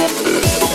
Level.